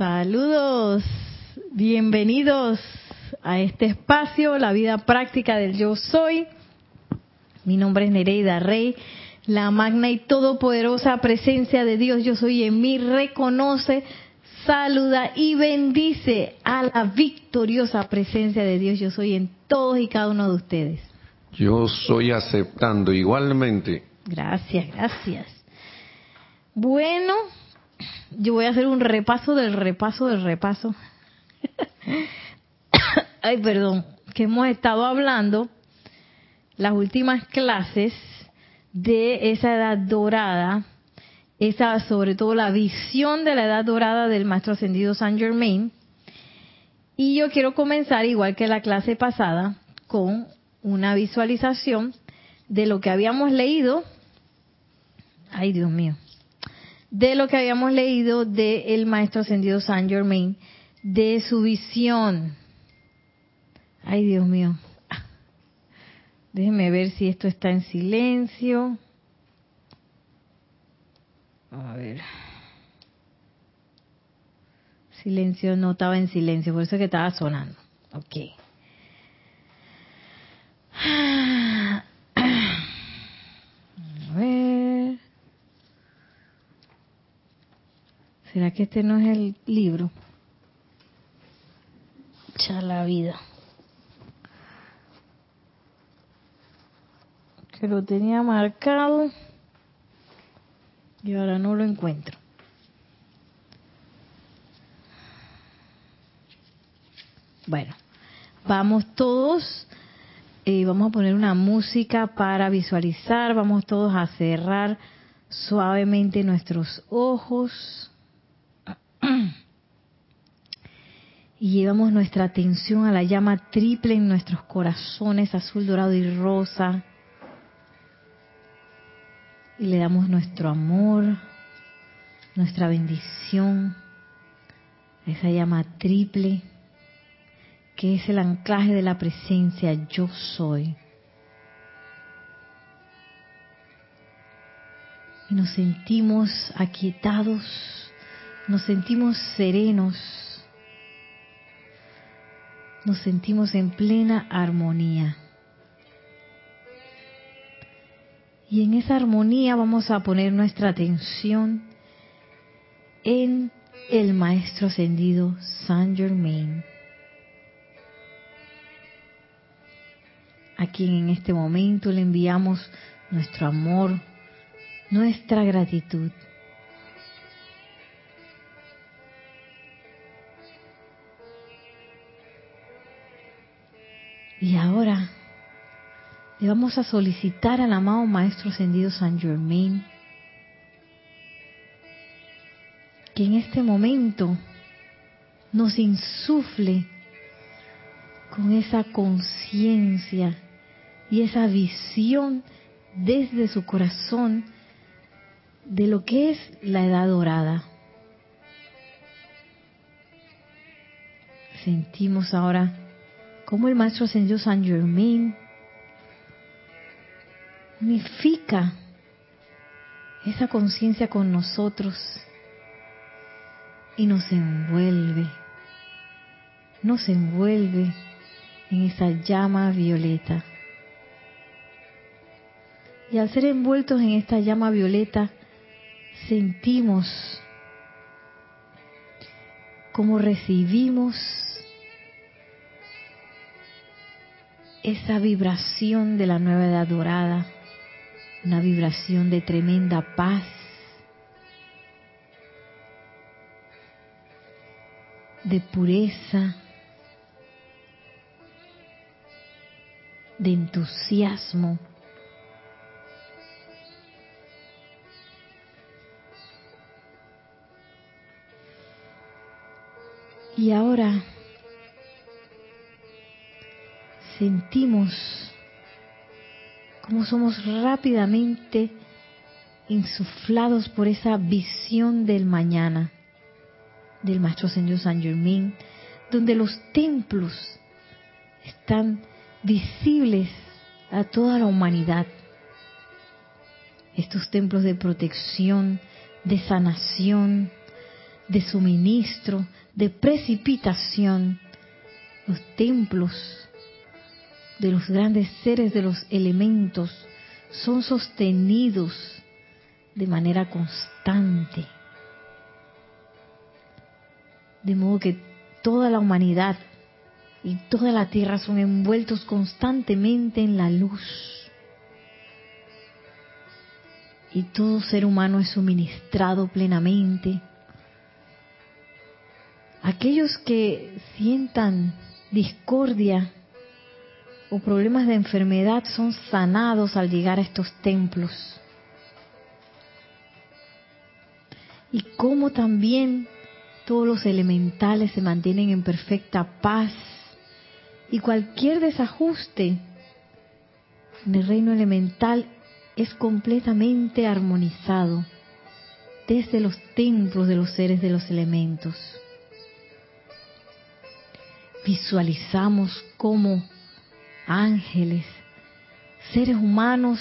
Saludos, bienvenidos a este espacio, la vida práctica del yo soy. Mi nombre es Nereida Rey, la magna y todopoderosa presencia de Dios yo soy en mí reconoce, saluda y bendice a la victoriosa presencia de Dios yo soy en todos y cada uno de ustedes. Yo soy aceptando igualmente. Gracias, gracias. Bueno, yo voy a hacer un repaso del repaso del repaso. Ay, perdón, que hemos estado hablando las últimas clases de esa edad dorada, esa sobre todo la visión de la edad dorada del maestro ascendido Saint Germain. Y yo quiero comenzar igual que la clase pasada con una visualización de lo que habíamos leído. Ay, Dios mío de lo que habíamos leído del maestro ascendido Saint Germain, de su visión. Ay, Dios mío. Déjenme ver si esto está en silencio. A ver. Silencio, no estaba en silencio, por eso es que estaba sonando. Ok. A ver. ¿Será que este no es el libro? Ya la vida. Que lo tenía marcado y ahora no lo encuentro. Bueno, vamos todos, eh, vamos a poner una música para visualizar, vamos todos a cerrar suavemente nuestros ojos. Y llevamos nuestra atención a la llama triple en nuestros corazones, azul, dorado y rosa. Y le damos nuestro amor, nuestra bendición a esa llama triple, que es el anclaje de la presencia yo soy. Y nos sentimos aquietados, nos sentimos serenos nos sentimos en plena armonía. Y en esa armonía vamos a poner nuestra atención en el Maestro Ascendido Saint Germain, a quien en este momento le enviamos nuestro amor, nuestra gratitud. Y ahora le vamos a solicitar al amado Maestro Ascendido San Germain que en este momento nos insufle con esa conciencia y esa visión desde su corazón de lo que es la edad dorada. Sentimos ahora cómo el Maestro Ascendido San Germain unifica esa conciencia con nosotros y nos envuelve, nos envuelve en esa llama violeta. Y al ser envueltos en esta llama violeta, sentimos cómo recibimos esa vibración de la nueva edad dorada, una vibración de tremenda paz, de pureza, de entusiasmo. Y ahora sentimos cómo somos rápidamente insuflados por esa visión del mañana del Maestro Señor San Germain, donde los templos están visibles a toda la humanidad. Estos templos de protección, de sanación, de suministro, de precipitación, los templos de los grandes seres de los elementos son sostenidos de manera constante. De modo que toda la humanidad y toda la tierra son envueltos constantemente en la luz. Y todo ser humano es suministrado plenamente. Aquellos que sientan discordia o problemas de enfermedad son sanados al llegar a estos templos. Y cómo también todos los elementales se mantienen en perfecta paz y cualquier desajuste en el reino elemental es completamente armonizado desde los templos de los seres de los elementos. Visualizamos cómo ángeles, seres humanos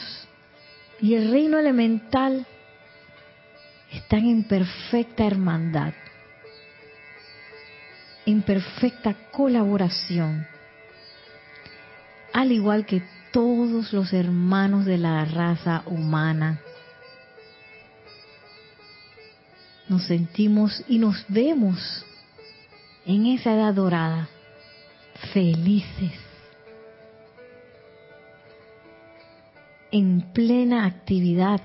y el reino elemental están en perfecta hermandad, en perfecta colaboración, al igual que todos los hermanos de la raza humana. Nos sentimos y nos vemos en esa edad dorada, felices, en plena actividad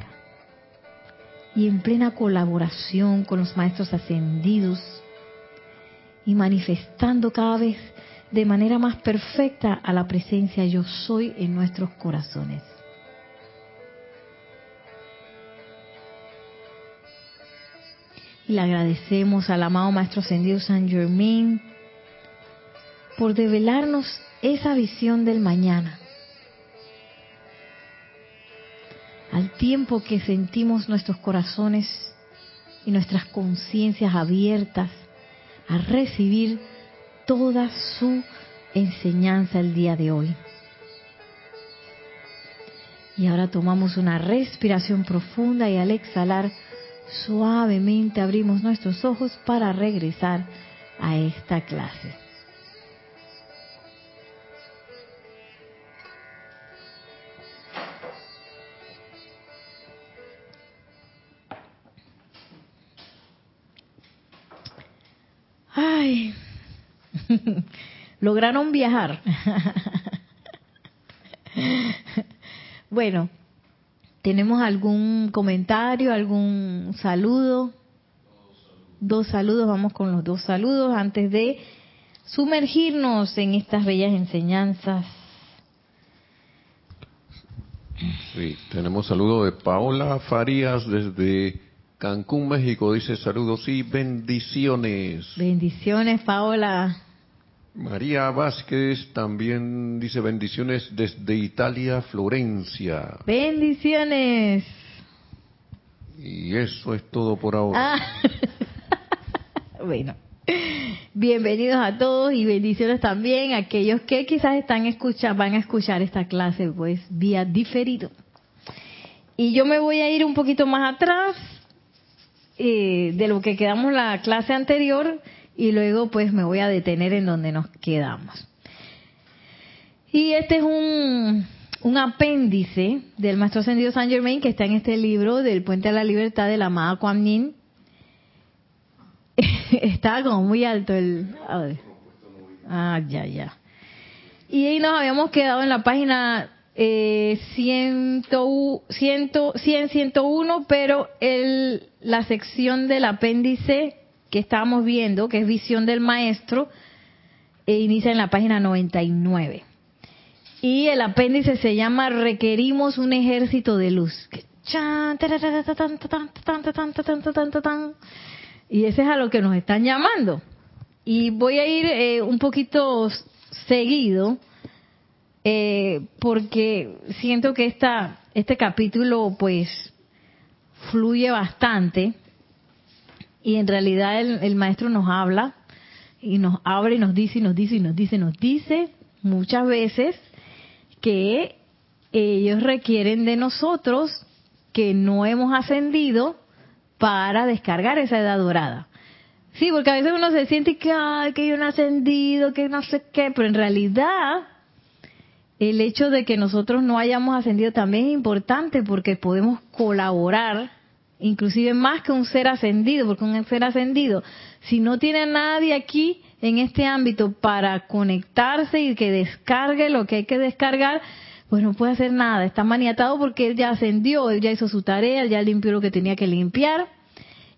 y en plena colaboración con los maestros ascendidos y manifestando cada vez de manera más perfecta a la presencia yo soy en nuestros corazones. Y le agradecemos al amado Maestro Ascendido San Germain por develarnos esa visión del mañana al tiempo que sentimos nuestros corazones y nuestras conciencias abiertas a recibir toda su enseñanza el día de hoy. Y ahora tomamos una respiración profunda y al exhalar suavemente abrimos nuestros ojos para regresar a esta clase. Lograron viajar. bueno, ¿tenemos algún comentario, algún saludo? Dos saludos, vamos con los dos saludos antes de sumergirnos en estas bellas enseñanzas. Sí, tenemos saludo de Paola Farías desde Cancún, México. Dice saludos y bendiciones. Bendiciones, Paola. María Vázquez también dice bendiciones desde Italia, Florencia. Bendiciones. Y eso es todo por ahora. Ah. bueno, bienvenidos a todos y bendiciones también a aquellos que quizás están escuchando, van a escuchar esta clase pues vía diferido. Y yo me voy a ir un poquito más atrás eh, de lo que quedamos la clase anterior y luego pues me voy a detener en donde nos quedamos. Y este es un, un apéndice del Maestro Ascendido San Germain que está en este libro del Puente a la Libertad de la amada Kuan Yin. está como muy alto el... Ah, ya, ya. Y ahí nos habíamos quedado en la página eh, 100, 100, 101, pero el, la sección del apéndice que estábamos viendo, que es visión del maestro, e inicia en la página 99. Y el apéndice se llama Requerimos un ejército de luz. Y ese es a lo que nos están llamando. Y voy a ir eh, un poquito seguido, eh, porque siento que esta, este capítulo pues fluye bastante y en realidad el, maestro nos habla y nos abre y nos dice y nos dice y nos dice, nos dice muchas veces que ellos requieren de nosotros que no hemos ascendido para descargar esa edad dorada. Sí, porque a veces uno se siente que, ay, que yo no ascendido, que no sé qué, pero en realidad el hecho de que nosotros no hayamos ascendido también es importante porque podemos colaborar, inclusive más que un ser ascendido, porque un ser ascendido, si no tiene a nadie aquí en este ámbito para conectarse y que descargue lo que hay que descargar, pues no puede hacer nada, está maniatado porque él ya ascendió, él ya hizo su tarea, ya limpió lo que tenía que limpiar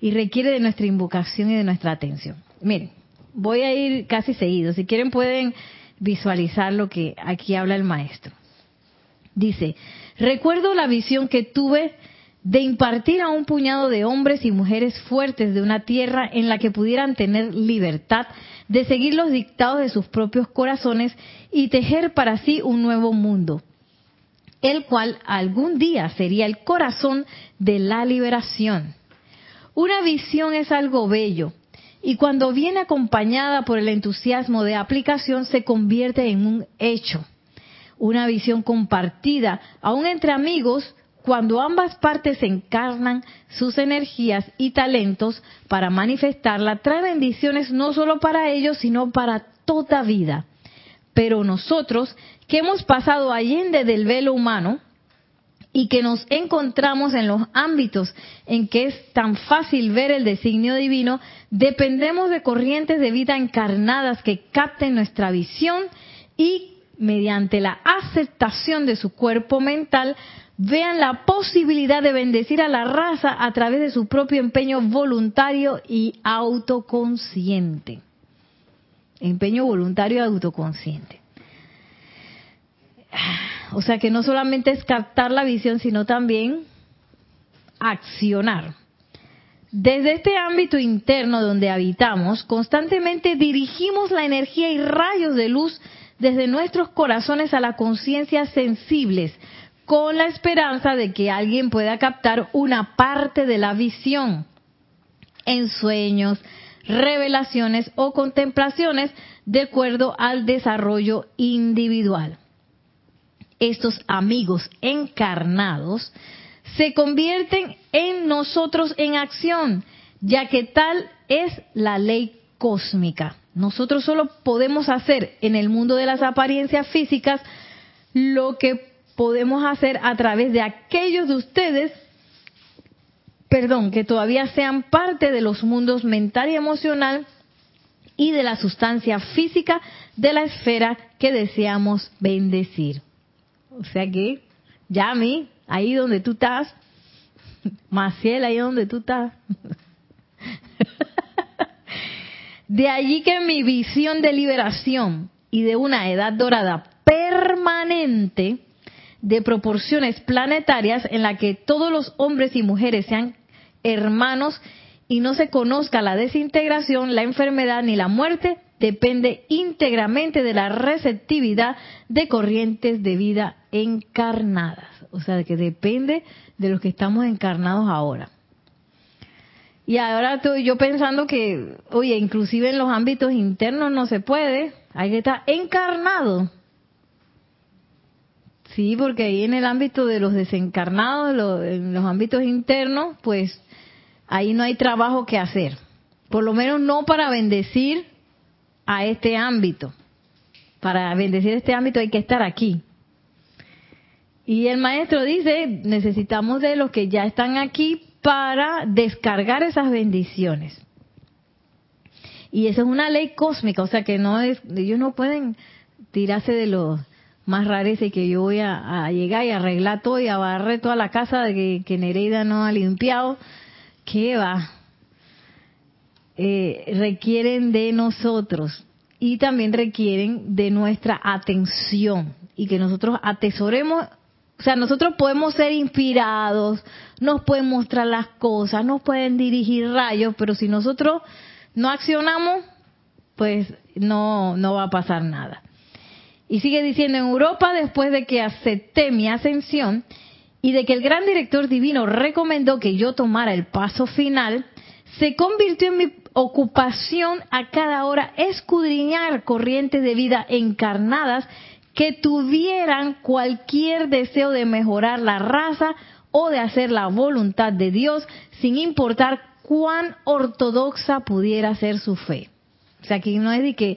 y requiere de nuestra invocación y de nuestra atención. Miren, voy a ir casi seguido. Si quieren pueden visualizar lo que aquí habla el maestro. Dice, recuerdo la visión que tuve de impartir a un puñado de hombres y mujeres fuertes de una tierra en la que pudieran tener libertad de seguir los dictados de sus propios corazones y tejer para sí un nuevo mundo, el cual algún día sería el corazón de la liberación. Una visión es algo bello y cuando viene acompañada por el entusiasmo de aplicación se convierte en un hecho. Una visión compartida, aún entre amigos, cuando ambas partes encarnan sus energías y talentos para manifestarla, trae bendiciones no solo para ellos, sino para toda vida. Pero nosotros, que hemos pasado allende del velo humano, y que nos encontramos en los ámbitos en que es tan fácil ver el designio divino, dependemos de corrientes de vida encarnadas que capten nuestra visión y mediante la aceptación de su cuerpo mental vean la posibilidad de bendecir a la raza a través de su propio empeño voluntario y autoconsciente. Empeño voluntario y autoconsciente. O sea que no solamente es captar la visión, sino también accionar. Desde este ámbito interno donde habitamos, constantemente dirigimos la energía y rayos de luz desde nuestros corazones a la conciencia sensibles, con la esperanza de que alguien pueda captar una parte de la visión en sueños, revelaciones o contemplaciones de acuerdo al desarrollo individual estos amigos encarnados se convierten en nosotros en acción, ya que tal es la ley cósmica. Nosotros solo podemos hacer en el mundo de las apariencias físicas lo que podemos hacer a través de aquellos de ustedes, perdón, que todavía sean parte de los mundos mental y emocional y de la sustancia física de la esfera que deseamos bendecir. O sea que, Yami, ahí donde tú estás, Maciel, ahí donde tú estás. De allí que mi visión de liberación y de una edad dorada permanente de proporciones planetarias en la que todos los hombres y mujeres sean hermanos y no se conozca la desintegración, la enfermedad ni la muerte, depende íntegramente de la receptividad de corrientes de vida encarnadas. O sea, que depende de los que estamos encarnados ahora. Y ahora estoy yo pensando que, oye, inclusive en los ámbitos internos no se puede, hay que estar encarnado. Sí, porque ahí en el ámbito de los desencarnados, en los ámbitos internos, pues ahí no hay trabajo que hacer. Por lo menos no para bendecir a este ámbito. Para bendecir este ámbito hay que estar aquí. Y el maestro dice, necesitamos de los que ya están aquí para descargar esas bendiciones. Y eso es una ley cósmica, o sea que no es, ellos no pueden tirarse de los más raros y que yo voy a, llegar y arreglar todo y a barrer toda la casa de que, que Nereida no ha limpiado. ¿Qué va? Eh, requieren de nosotros y también requieren de nuestra atención y que nosotros atesoremos, o sea, nosotros podemos ser inspirados, nos pueden mostrar las cosas, nos pueden dirigir rayos, pero si nosotros no accionamos, pues no, no va a pasar nada. Y sigue diciendo, en Europa, después de que acepté mi ascensión y de que el gran director divino recomendó que yo tomara el paso final, se convirtió en mi ocupación a cada hora escudriñar corrientes de vida encarnadas que tuvieran cualquier deseo de mejorar la raza o de hacer la voluntad de Dios, sin importar cuán ortodoxa pudiera ser su fe. O sea, que no es de que,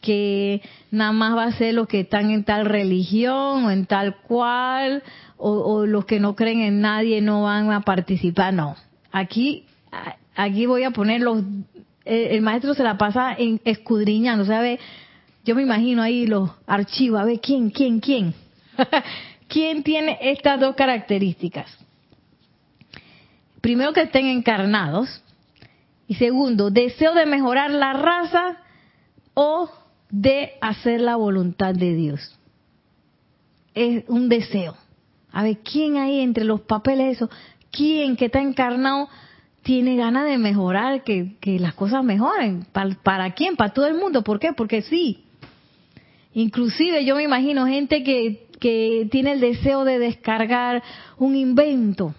que nada más va a ser los que están en tal religión o en tal cual, o, los que no creen en nadie no van a participar. No, aquí, aquí voy a poner los, el, maestro se la pasa en escudriñando, ¿sabe? Yo me imagino ahí los archivos, a ver quién, quién, quién. ¿Quién tiene estas dos características? Primero que estén encarnados y segundo, deseo de mejorar la raza o de hacer la voluntad de Dios. Es un deseo. A ver, ¿quién ahí entre los papeles eso? ¿Quién que está encarnado tiene ganas de mejorar, que, las cosas mejoren? ¿Para, ¿Para quién? Para todo el mundo. ¿Por qué? Porque sí. Inclusive yo me imagino gente que que tiene el deseo de descargar un invento,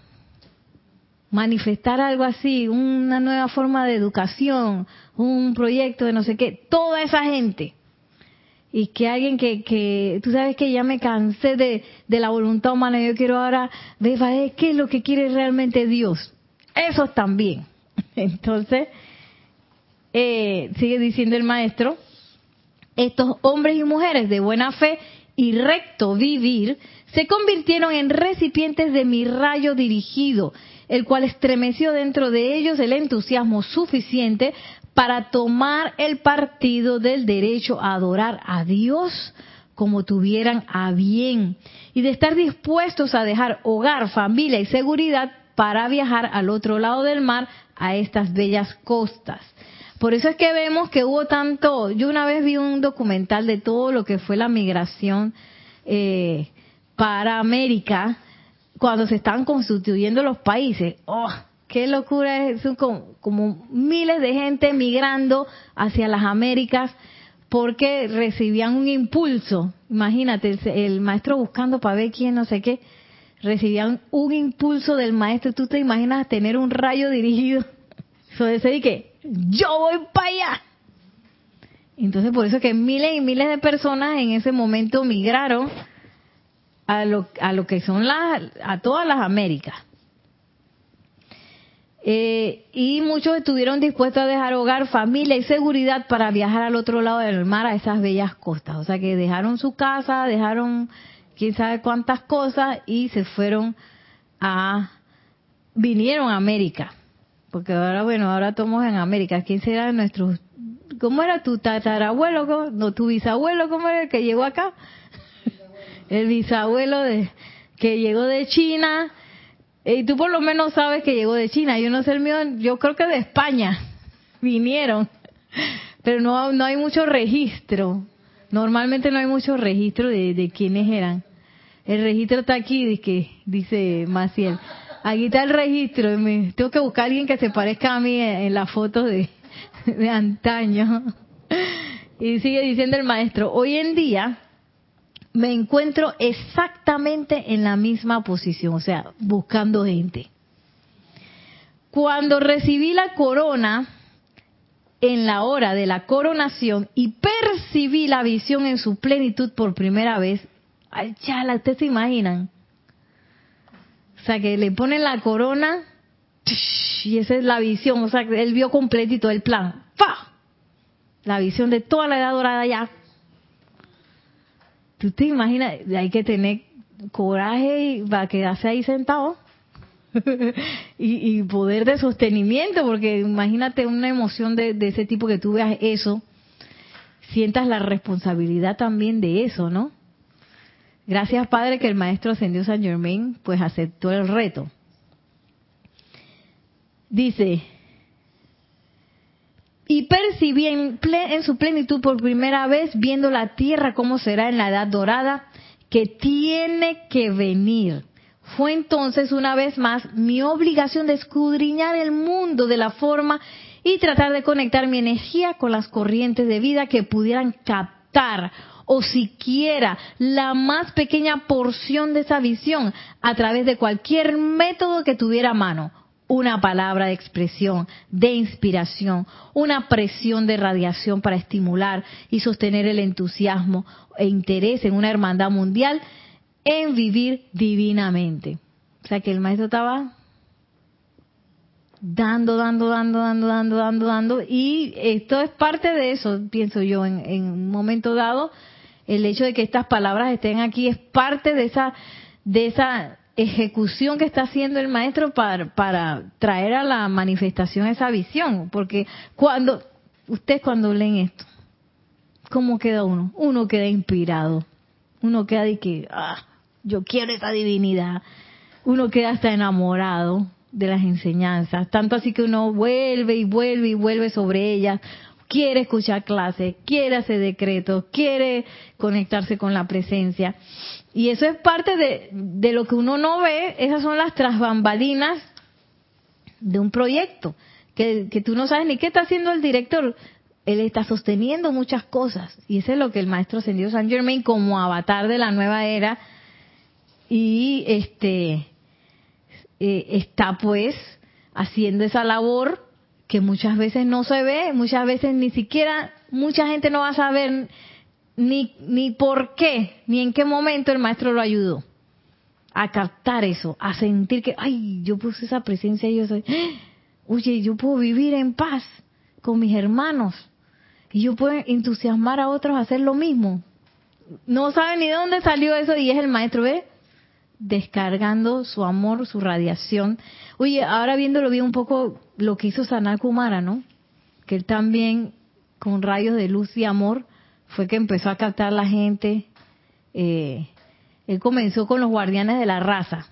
manifestar algo así, una nueva forma de educación, un proyecto de no sé qué, toda esa gente. Y que alguien que, que tú sabes que ya me cansé de, de la voluntad humana, yo quiero ahora ver qué es lo que quiere realmente Dios. Eso también. Entonces, eh, sigue diciendo el maestro, estos hombres y mujeres de buena fe y recto vivir, se convirtieron en recipientes de mi rayo dirigido, el cual estremeció dentro de ellos el entusiasmo suficiente para tomar el partido del derecho a adorar a Dios como tuvieran a bien y de estar dispuestos a dejar hogar, familia y seguridad para viajar al otro lado del mar a estas bellas costas. Por eso es que vemos que hubo tanto, yo una vez vi un documental de todo lo que fue la migración eh, para América cuando se estaban constituyendo los países. ¡Oh! ¡Qué locura es! Son como, miles de gente migrando hacia las Américas porque recibían un impulso. Imagínate, el, maestro buscando para ver quién, no sé qué, recibían un impulso del maestro. ¿Tú te imaginas tener un rayo dirigido? Eso de que yo voy para allá. Entonces, por eso que miles y miles de personas en ese momento migraron a lo, a lo que son las, a todas las Américas. Eh, y muchos estuvieron dispuestos a dejar hogar, familia y seguridad para viajar al otro lado del mar a esas bellas costas. O sea que dejaron su casa, dejaron quién sabe cuántas cosas y se fueron a, vinieron a América. Porque ahora, bueno, ahora estamos en América. ¿Quién será nuestro, cómo era tu tatarabuelo, no tu bisabuelo, cómo era el que llegó acá? el bisabuelo de que llegó de China. Y tú por lo menos sabes que llegó de China. Yo no sé el mío, yo creo que de España vinieron. Pero no, no hay mucho registro. Normalmente no hay mucho registro de, quiénes eran. El registro está aquí, dice, dice Maciel. Aquí está el registro. tengo que buscar a alguien que se parezca a mí en, la foto de antaño. Y sigue diciendo el maestro, hoy en día me encuentro exactamente en la misma posición, o sea, buscando gente. Cuando recibí la corona, en la hora de la coronación y percibí la visión en su plenitud por primera vez, ay, chala, ustedes se imaginan, o sea, que le ponen la corona y esa es la visión. O sea, él vio completito el plan. ¡Fa! La visión de toda la edad dorada ya. ¿Tú te imaginas? Hay que tener coraje para quedarse ahí sentado. y, poder de sostenimiento, porque imagínate una emoción de, ese tipo que tú veas eso, sientas la responsabilidad también de eso, ¿no? Gracias, Padre, que el Maestro Ascendió San Germain pues aceptó el reto. Dice, y percibí en, en, su plenitud por primera vez, viendo la tierra como será en la edad dorada, que tiene que venir. Fue entonces una vez más mi obligación de escudriñar el mundo de la forma y tratar de conectar mi energía con las corrientes de vida que pudieran captar o siquiera la más pequeña porción de esa visión a través de cualquier método que tuviera a mano. Una palabra de expresión, de inspiración, una presión de radiación para estimular y sostener el entusiasmo e interés en una hermandad mundial en vivir divinamente. O sea que el maestro estaba dando, dando, dando, dando, dando, dando, dando. Y esto es parte de eso, pienso yo, en, un momento dado, el hecho de que estas palabras estén aquí es parte de esa, de esa ejecución que está haciendo el maestro para, para traer a la manifestación esa visión. Porque cuando, ustedes cuando leen esto, ¿cómo queda uno? Uno queda inspirado. Uno queda de que, ah, yo quiero esa divinidad. Uno queda hasta enamorado de las enseñanzas, tanto así que uno vuelve y vuelve y vuelve sobre ellas, quiere escuchar clases, quiere hacer decretos, quiere conectarse con la presencia. Y eso es parte de, de lo que uno no ve, esas son las trasbambalinas de un proyecto, que, que tú no sabes ni qué está haciendo el director. Él está sosteniendo muchas cosas. Y eso es lo que el maestro ascendido San Germain como avatar de la nueva era y este eh, está pues haciendo esa labor que muchas veces no se ve, muchas veces ni siquiera mucha gente no va a saber ni, ni por qué, ni en qué momento el maestro lo ayudó a captar eso, a sentir que, ay, yo puse esa presencia y yo soy, oye, yo puedo vivir en paz con mis hermanos y yo puedo entusiasmar a otros a hacer lo mismo. No sabe ni de dónde salió eso y es el maestro, ¿ve? descargando su amor, su radiación. Oye, ahora viéndolo bien un poco lo que hizo Sanal Kumara, ¿no? Que él también, con rayos de luz y amor, fue que empezó a captar la gente. Eh, él comenzó con los guardianes de la raza,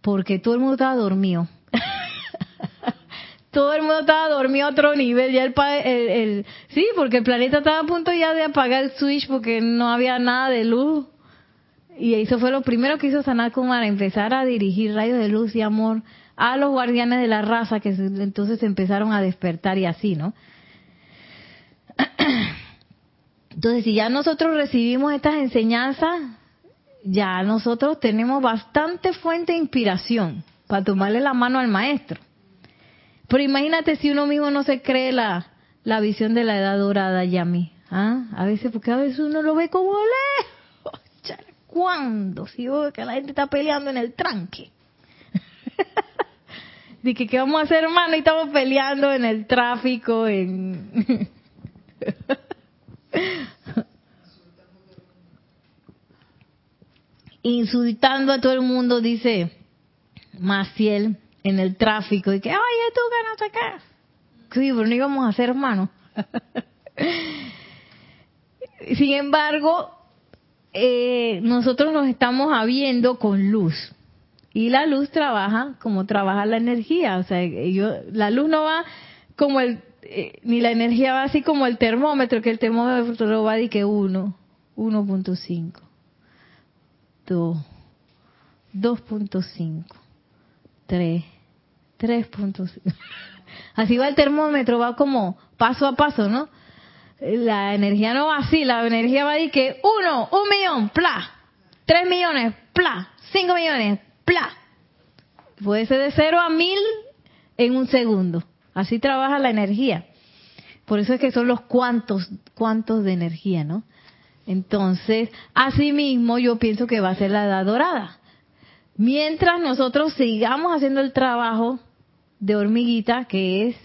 porque todo el mundo estaba dormido. todo el mundo estaba dormido a otro nivel. Ya el, el, el, sí, porque el planeta estaba a punto ya de apagar el switch porque no había nada de luz y eso fue lo primero que hizo Sanat Kumara, empezar a dirigir rayos de luz y amor a los guardianes de la raza que entonces empezaron a despertar y así, ¿no? Entonces, si ya nosotros recibimos estas enseñanzas, ya nosotros tenemos bastante fuente de inspiración para tomarle la mano al maestro. Pero imagínate si uno mismo no se cree la, la visión de la edad dorada, Yami. ¿Ah? A veces, porque a veces uno lo ve como lejos ¿Cuándo? Si veo que la gente está peleando en el tranque. Dije, ¿qué vamos a hacer, hermano? Y estamos peleando en el tráfico, en... Insultando a todo el mundo, dice Maciel, en el tráfico. Y que, oye, tú ganas acá. Sí, pero no íbamos a ser hermanos. Sin embargo, eh, nosotros nos estamos habiendo con luz. Y la luz trabaja como trabaja la energía. O sea, la luz no va como el, eh, ni la energía va así como el termómetro, que el termómetro va de que 1, 1.5, 2, 2.5, 3, 3.5. Así va el termómetro, va como paso a paso, ¿no? la energía no va así, la energía va decir que uno, un millón, pla, tres millones, pla, cinco millones, pla. Puede ser de cero a mil en un segundo. Así trabaja la energía. Por eso es que son los cuantos, cuantos de energía, ¿no? Entonces, así mismo yo pienso que va a ser la edad dorada. Mientras nosotros sigamos haciendo el trabajo de hormiguita, que es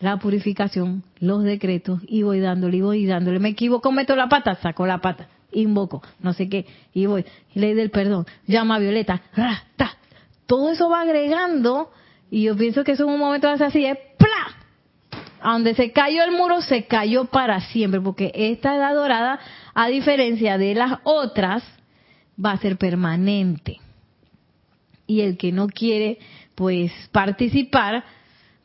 la purificación, los decretos, y voy dándole, y voy dándole. Me equivoco, meto la pata, saco la pata, invoco, no sé qué, y voy. Ley del perdón, llama a Violeta, ta. todo eso va agregando, y yo pienso que eso en un momento hace así, es ¡pla! A donde se cayó el muro, se cayó para siempre, porque esta edad dorada, a diferencia de las otras, va a ser permanente. Y el que no quiere, pues, participar,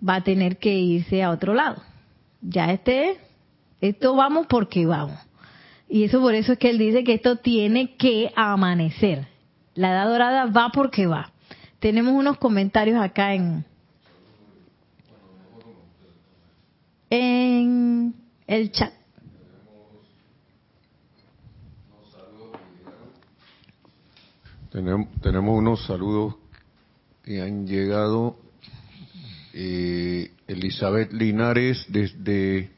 va a tener que irse a otro lado. Ya este, esto vamos porque vamos. Y eso por eso es que él dice que esto tiene que amanecer. La edad dorada va porque va. Tenemos unos comentarios acá en en el chat. Tenemos, tenemos unos saludos que han llegado eh, Elizabeth Linares desde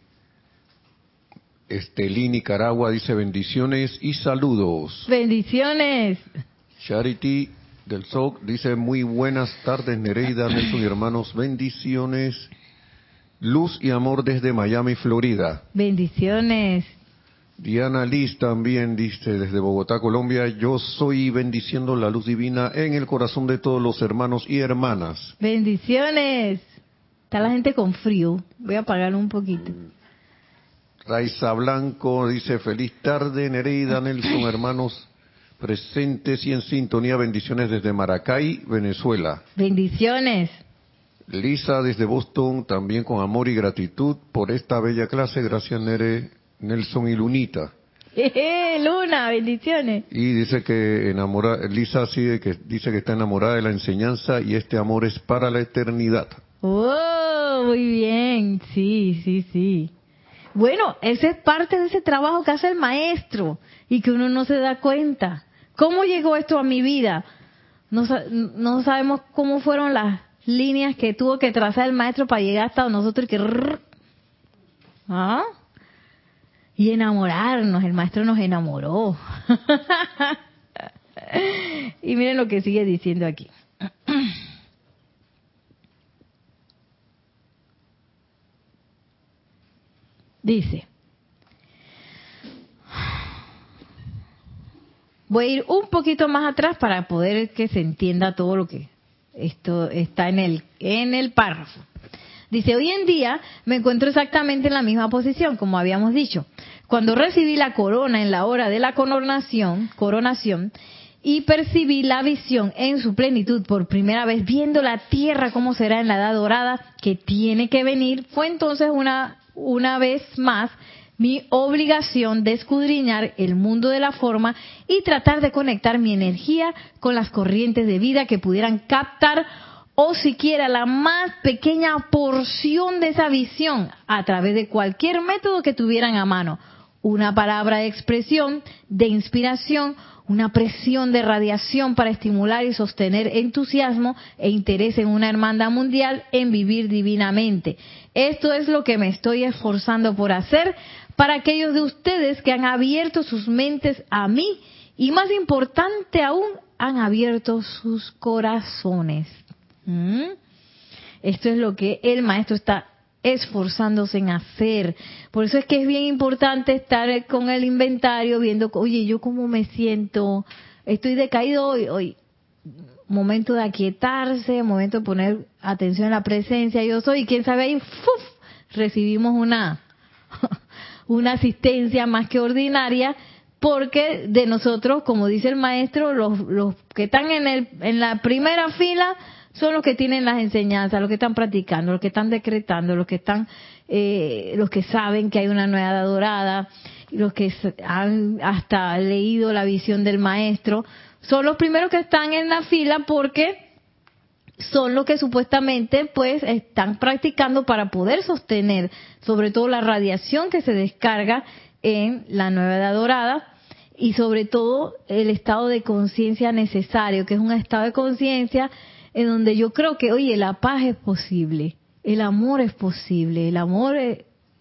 Estelí, Nicaragua, dice bendiciones y saludos. Bendiciones. Charity del SOC dice muy buenas tardes Nereida, Nelson y hermanos, bendiciones, luz y amor desde Miami, Florida. Bendiciones. Diana Liz también dice desde Bogotá, Colombia, yo soy bendiciendo la luz divina en el corazón de todos los hermanos y hermanas. Bendiciones. Está la gente con frío. Voy a apagar un poquito. Raiza Blanco dice feliz tarde Nereida, Nelson, hermanos presentes y en sintonía. Bendiciones desde Maracay, Venezuela. Bendiciones. Lisa desde Boston, también con amor y gratitud por esta bella clase. Gracias Nere Nelson y Lunita. Luna, bendiciones. Y dice que enamora, Lisa sí, que dice que está enamorada de la enseñanza y este amor es para la eternidad. Oh, muy bien, sí, sí, sí. Bueno, ese es parte de ese trabajo que hace el maestro y que uno no se da cuenta. ¿Cómo llegó esto a mi vida? No, sabemos cómo fueron las líneas que tuvo que trazar el maestro para llegar hasta nosotros y que... ¿Ah? y enamorarnos. El maestro nos enamoró. y miren lo que sigue diciendo aquí. Dice, voy a ir un poquito más atrás para poder que se entienda todo lo que esto está en el en el párrafo. Dice, hoy en día me encuentro exactamente en la misma posición, como habíamos dicho. Cuando recibí la corona en la hora de la coronación, coronación, y percibí la visión en su plenitud por primera vez, viendo la tierra como será en la edad dorada que tiene que venir, fue entonces una, una vez más mi obligación de escudriñar el mundo de la forma y tratar de conectar mi energía con las corrientes de vida que pudieran captar o siquiera la más pequeña porción de esa visión a través de cualquier método que tuvieran a mano. Una palabra de expresión, de inspiración, una presión de radiación para estimular y sostener entusiasmo e interés en una hermandad mundial en vivir divinamente. Esto es lo que me estoy esforzando por hacer para aquellos de ustedes que han abierto sus mentes a mí y más importante aún, han abierto sus corazones. ¿Mm? Esto es lo que el maestro está esforzándose en hacer. Por eso es que es bien importante estar con el inventario viendo, oye, yo cómo me siento, estoy decaído hoy, hoy. Momento de aquietarse, momento de poner atención en la presencia, yo soy, y quién sabe ahí, recibimos una, una asistencia más que ordinaria, porque de nosotros, como dice el maestro, los, los que están en, el, en la primera fila, son los que tienen las enseñanzas, los que están practicando, los que están decretando, los que están, eh, los que saben que hay una nueva dorada, los que han hasta leído la visión del maestro, son los primeros que están en la fila porque son los que supuestamente pues están practicando para poder sostener sobre todo la radiación que se descarga en la nueva edad dorada y sobre todo el estado de conciencia necesario, que es un estado de conciencia en donde yo creo que, oye, la paz es posible, el amor es posible, el amor,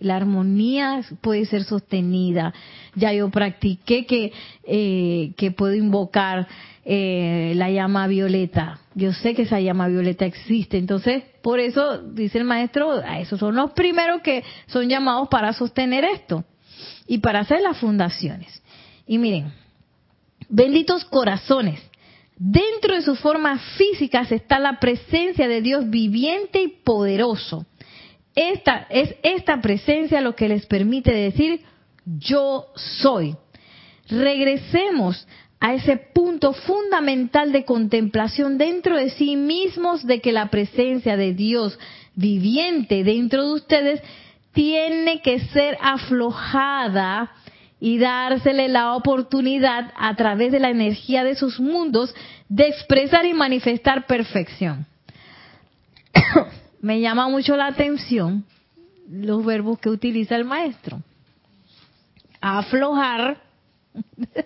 la armonía puede ser sostenida. Ya yo practiqué que, eh, que puedo invocar eh, la llama violeta. Yo sé que esa llama violeta existe. Entonces, por eso, dice el maestro, a esos son los primeros que son llamados para sostener esto y para hacer las fundaciones. Y miren, benditos corazones Dentro de sus formas físicas está la presencia de Dios viviente y poderoso. Esta es esta presencia lo que les permite decir yo soy. Regresemos a ese punto fundamental de contemplación dentro de sí mismos de que la presencia de Dios viviente dentro de ustedes tiene que ser aflojada y dársele la oportunidad a través de la energía de sus mundos de expresar y manifestar perfección. Me llama mucho la atención los verbos que utiliza el maestro. Aflojar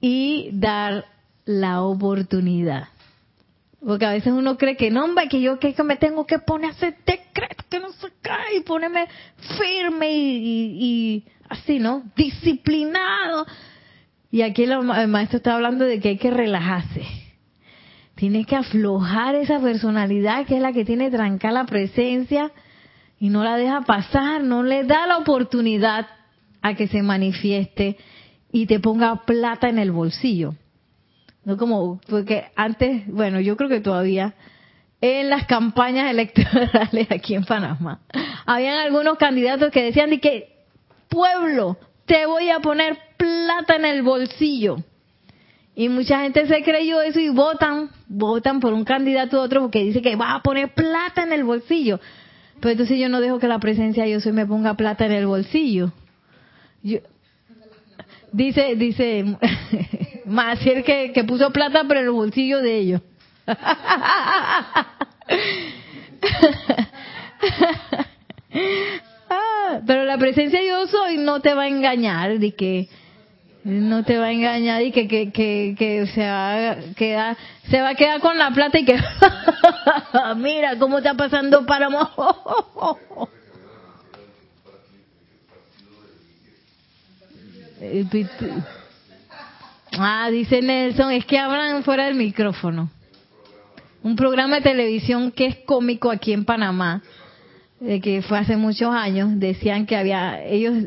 y dar la oportunidad. Porque a veces uno cree que no, hombre, que yo que, me tengo que poner a hacer decreto, que no se cae y ponerme firme y así, ¿no? Disciplinado. Y aquí el maestro está hablando de que hay que relajarse. Tienes que aflojar esa personalidad que es la que tiene trancar la presencia y no la deja pasar, no le da la oportunidad a que se manifieste y te ponga plata en el bolsillo. No como, porque antes, bueno, yo creo que todavía en las campañas electorales aquí en Panamá, habían algunos candidatos que decían de que, pueblo, te voy a poner plata en el bolsillo. Y mucha gente se creyó eso y votan, votan por un candidato u otro porque dice que va a poner plata en el bolsillo. Pero entonces yo no dejo que la presencia de yo soy me ponga plata en el bolsillo. dice, dice Maciel que, que puso plata por el bolsillo de ellos. Ah, pero la presencia yo soy no te va a engañar de que no te va a engañar y que, que, que, que se va a quedar se va a quedar con la plata y que mira cómo está pasando para ah dice Nelson es que hablan fuera del micrófono. Un programa de televisión que es cómico aquí en Panamá de que fue hace muchos años decían que había ellos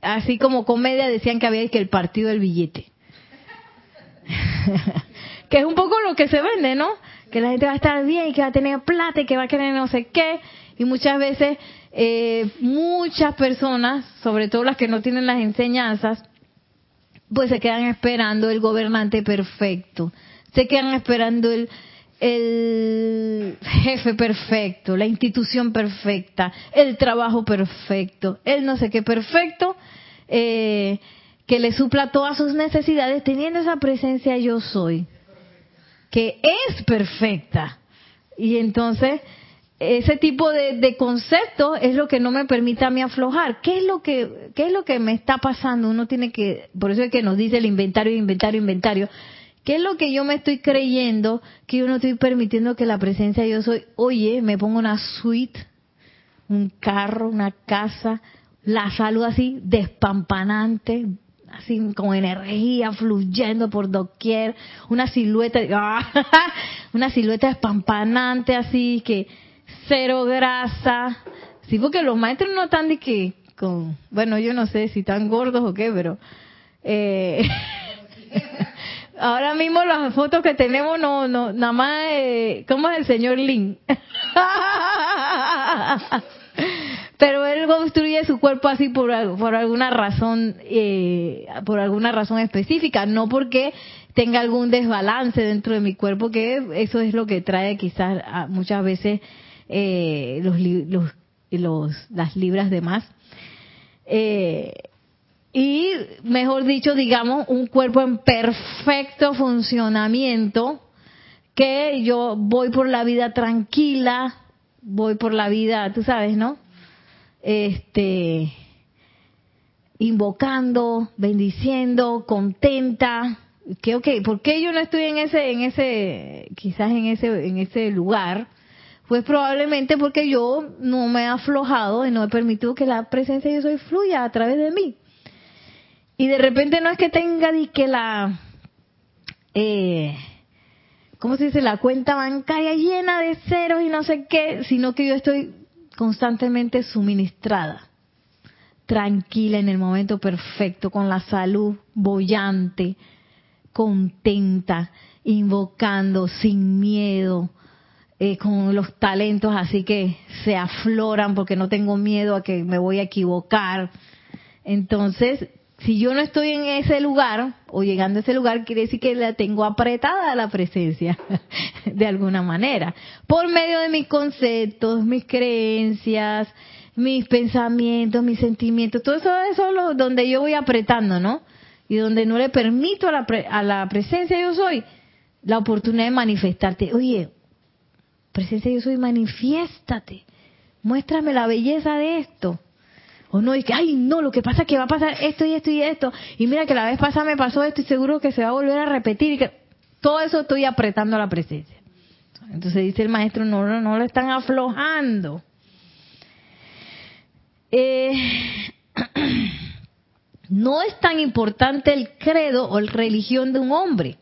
así como comedia decían que había que el partido del billete. que es un poco lo que se vende, ¿no? Que la gente va a estar bien y que va a tener plata y que va a querer no sé qué. Y muchas veces, eh, muchas personas, sobre todo las que no tienen las enseñanzas, pues se quedan esperando el gobernante perfecto. Se quedan esperando el, el jefe perfecto, la institución perfecta, el trabajo perfecto, el no sé qué perfecto, eh, que le supla todas sus necesidades teniendo esa presencia yo soy, que es perfecta. Y entonces, ese tipo de, de concepto es lo que no me permite a mí aflojar. ¿Qué es lo que, qué es lo que me está pasando? Uno tiene que, por eso es que nos dice el inventario, inventario, inventario ¿Qué es lo que yo me estoy creyendo que yo no estoy permitiendo que la presencia de yo soy? Oye, me pongo una suite, un carro, una casa, la salud así despampanante, así con energía fluyendo por doquier, una silueta, una silueta despampanante así que cero grasa. Sí, porque los maestros no están de que con, bueno, yo no sé si están gordos o qué, pero eh, Ahora mismo las fotos que tenemos no, no, nada más, eh, ¿cómo es el señor Lin? Pero él construye su cuerpo así por, por alguna razón, eh, por alguna razón específica, no porque tenga algún desbalance dentro de mi cuerpo, que eso es lo que trae quizás muchas veces eh, los, los, los, las libras de más. Eh, y, mejor dicho, digamos, un cuerpo en perfecto funcionamiento, que yo voy por la vida tranquila, voy por la vida, tú sabes, ¿no? Este, invocando, bendiciendo, contenta, que ok, ¿por qué yo no estoy en ese, en ese, quizás en ese, en ese lugar? Pues probablemente porque yo no me he aflojado y no he permitido que la presencia de hoy fluya a través de mí. Y de repente no es que tenga ni que la, eh, ¿cómo se dice? La cuenta bancaria llena de ceros y no sé qué, sino que yo estoy constantemente suministrada, tranquila en el momento perfecto, con la salud bollante, contenta, invocando sin miedo, eh, con los talentos así que se afloran porque no tengo miedo a que me voy a equivocar. Entonces, si yo no estoy en ese lugar o llegando a ese lugar, quiere decir que la tengo apretada la presencia, de alguna manera, por medio de mis conceptos, mis creencias, mis pensamientos, mis sentimientos, todo eso es lo donde yo voy apretando, ¿no? Y donde no le permito a la, a la presencia yo soy la oportunidad de manifestarte. Oye, presencia yo soy, manifiéstate, muéstrame la belleza de esto o no, y que, ay, no, lo que pasa es que va a pasar esto y esto y esto. Y mira que la vez pasada me pasó esto y seguro que se va a volver a repetir. Y que todo eso estoy apretando a la presencia. Entonces dice el maestro, no, no, no lo están aflojando. Eh, No es tan importante el credo o la religión de un hombre,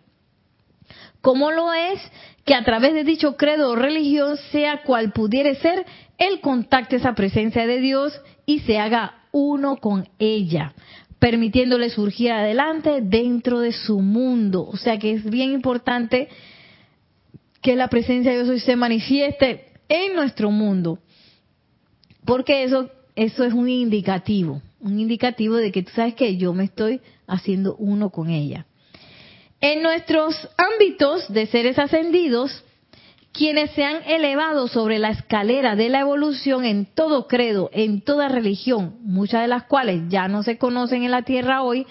como lo es que a través de dicho credo o religión, sea cual pudiere ser, él contacte esa presencia de Dios y se haga uno con ella, permitiéndole surgir adelante dentro de su mundo. O sea que es bien importante que la presencia de Dios se manifieste en nuestro mundo, porque eso, eso es un indicativo, un indicativo de que tú sabes que yo me estoy haciendo uno con ella. En nuestros ámbitos de seres ascendidos, quienes se han elevado sobre la escalera de la evolución en todo credo, en toda religión, muchas de las cuales ya no se conocen en la tierra hoy,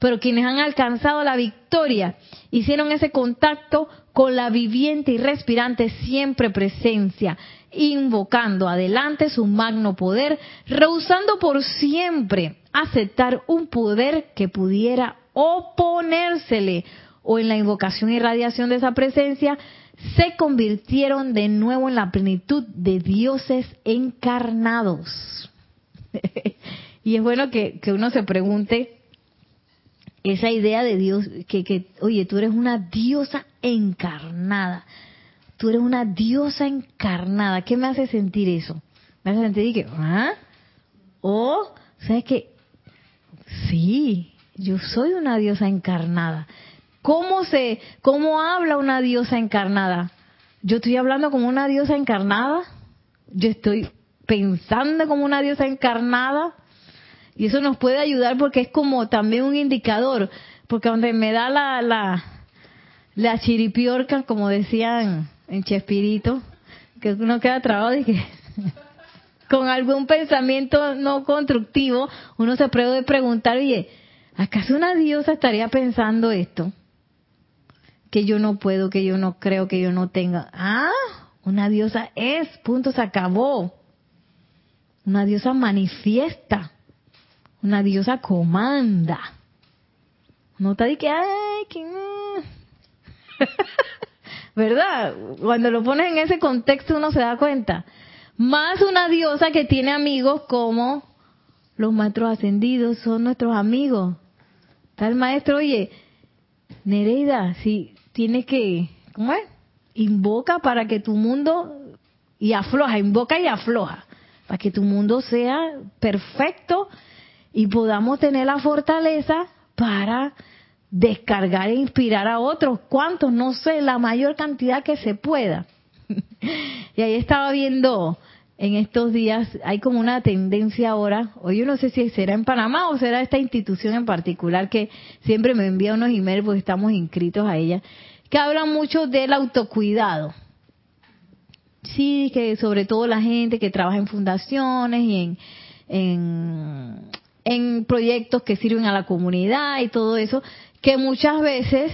pero quienes han alcanzado la victoria, hicieron ese contacto con la viviente y respirante siempre presencia, invocando adelante su magno poder, rehusando por siempre aceptar un poder que pudiera oponérsele o en la invocación y radiación de esa presencia, se convirtieron de nuevo en la plenitud de dioses encarnados. y es bueno que, uno se pregunte esa idea de Dios, que, que, oye, tú eres una diosa encarnada. Tú eres una diosa encarnada. ¿Qué me hace sentir eso? Me hace sentir que, ¿ah? O, ¿sabes qué? Sí, yo soy una diosa encarnada. ¿Cómo se, cómo habla una diosa encarnada? Yo estoy hablando como una diosa encarnada. Yo estoy pensando como una diosa encarnada. Y eso nos puede ayudar porque es como también un indicador. Porque donde me da la, la, la chiripiorca, como decían en Chespirito, que uno queda trabado y que con algún pensamiento no constructivo, uno se puede preguntar, oye, ¿acaso una diosa estaría pensando esto? Que yo no puedo, que yo no creo, que yo no tenga. Ah, una diosa es, punto, se acabó. Una diosa manifiesta. Una diosa comanda. No está de que, ay, que... ¿Verdad? Cuando lo pones en ese contexto uno se da cuenta. Más una diosa que tiene amigos como los maestros ascendidos son nuestros amigos. El maestro, oye, Nereida, si tienes que, ¿cómo es? Invoca para que tu mundo, y afloja, invoca y afloja, para que tu mundo sea perfecto y podamos tener la fortaleza para descargar e inspirar a otros. ¿Cuántos? No sé, la mayor cantidad que se pueda. y ahí estaba viendo en estos días, hay como una tendencia ahora, o yo no sé si será en Panamá o será esta institución en particular que siempre me envía unos emails porque estamos inscritos a ella, que habla mucho del autocuidado. Sí, que sobre todo la gente que trabaja en fundaciones y en, en, en proyectos que sirven a la comunidad y todo eso, que muchas veces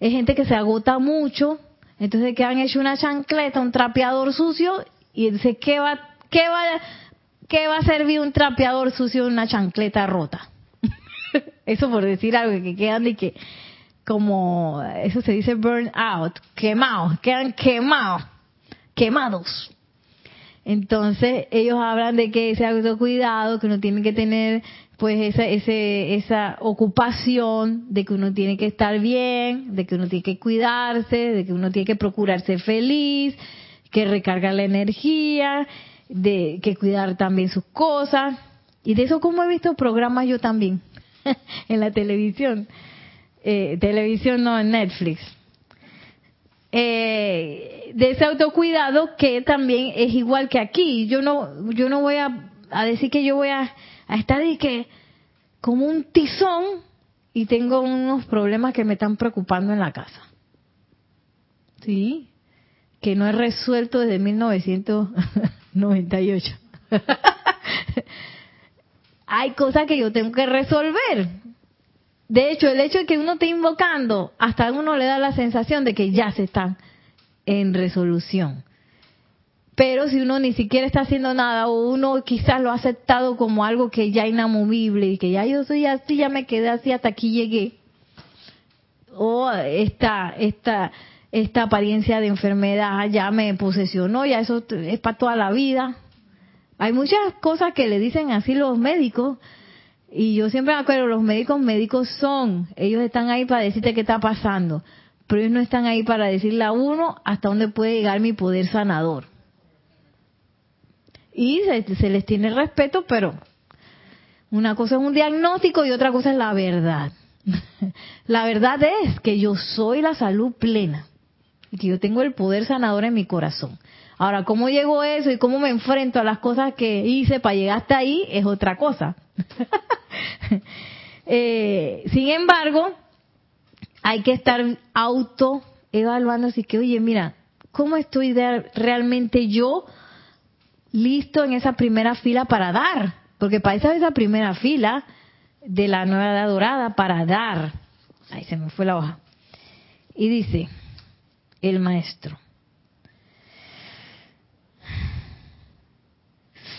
es gente que se agota mucho, entonces que han hecho una chancleta, un trapeador sucio y dice, ¿qué va, qué va, qué va a servir un trapeador sucio en una chancleta rota? eso por decir algo que quedan de que, como, eso se dice burn out, quemados, quedan quemados, quemados. Entonces, ellos hablan de que ese autocuidado, que uno tiene que tener pues esa, ese, esa ocupación de que uno tiene que estar bien, de que uno tiene que cuidarse, de que uno tiene que procurarse feliz, que recargar la energía, de que cuidar también sus cosas. Y de eso como he visto programas yo también en la televisión. Eh, televisión no, en Netflix. Eh, de ese autocuidado que también es igual que aquí. Yo no, yo no voy a, decir que yo voy a, a estar y que como un tizón y tengo unos problemas que me están preocupando en la casa. Sí, que no he resuelto desde 1998. Hay cosas que yo tengo que resolver. De hecho, el hecho de que uno esté invocando, hasta a uno le da la sensación de que ya se están en resolución. Pero si uno ni siquiera está haciendo nada o uno quizás lo ha aceptado como algo que ya inamovible y que ya yo soy así, ya me quedé así, hasta aquí llegué. O esta, esta, esta apariencia de enfermedad ya me posesionó, ya eso es para toda la vida. Hay muchas cosas que le dicen así los médicos. Y yo siempre me acuerdo, los médicos médicos son, ellos están ahí para decirte qué está pasando, pero ellos no están ahí para decirle a uno hasta dónde puede llegar mi poder sanador. Y se, se les tiene respeto, pero una cosa es un diagnóstico y otra cosa es la verdad. la verdad es que yo soy la salud plena y que yo tengo el poder sanador en mi corazón. Ahora, cómo llegó eso y cómo me enfrento a las cosas que hice para llegar hasta ahí es otra cosa. eh, sin embargo, hay que estar auto evaluando así que, oye, mira, ¿cómo estoy realmente yo listo en esa primera fila para dar? Porque para esa, esa primera fila de la nueva edad dorada, para dar, ahí se me fue la hoja, y dice el maestro,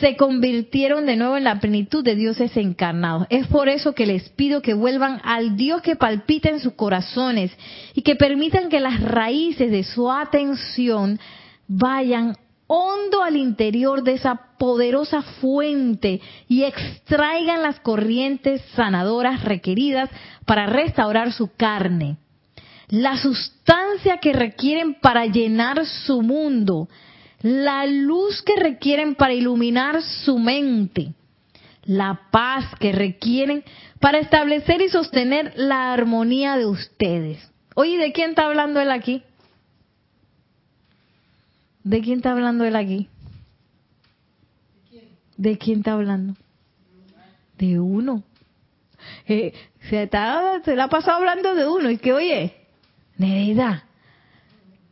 se convirtieron de nuevo en la plenitud de dioses encarnados. Es por eso que les pido que vuelvan al Dios que palpita en sus corazones y que permitan que las raíces de su atención vayan hondo al interior de esa poderosa fuente y extraigan las corrientes sanadoras requeridas para restaurar su carne. La sustancia que requieren para llenar su mundo, la luz que requieren para iluminar su mente, la paz que requieren para establecer y sostener la armonía de ustedes. Oye, ¿de quién está hablando él aquí? ¿De quién está hablando él aquí? ¿De quién está hablando? De uno. Eh, se, está, se la ha pasado hablando de uno y que, oye, Nereida,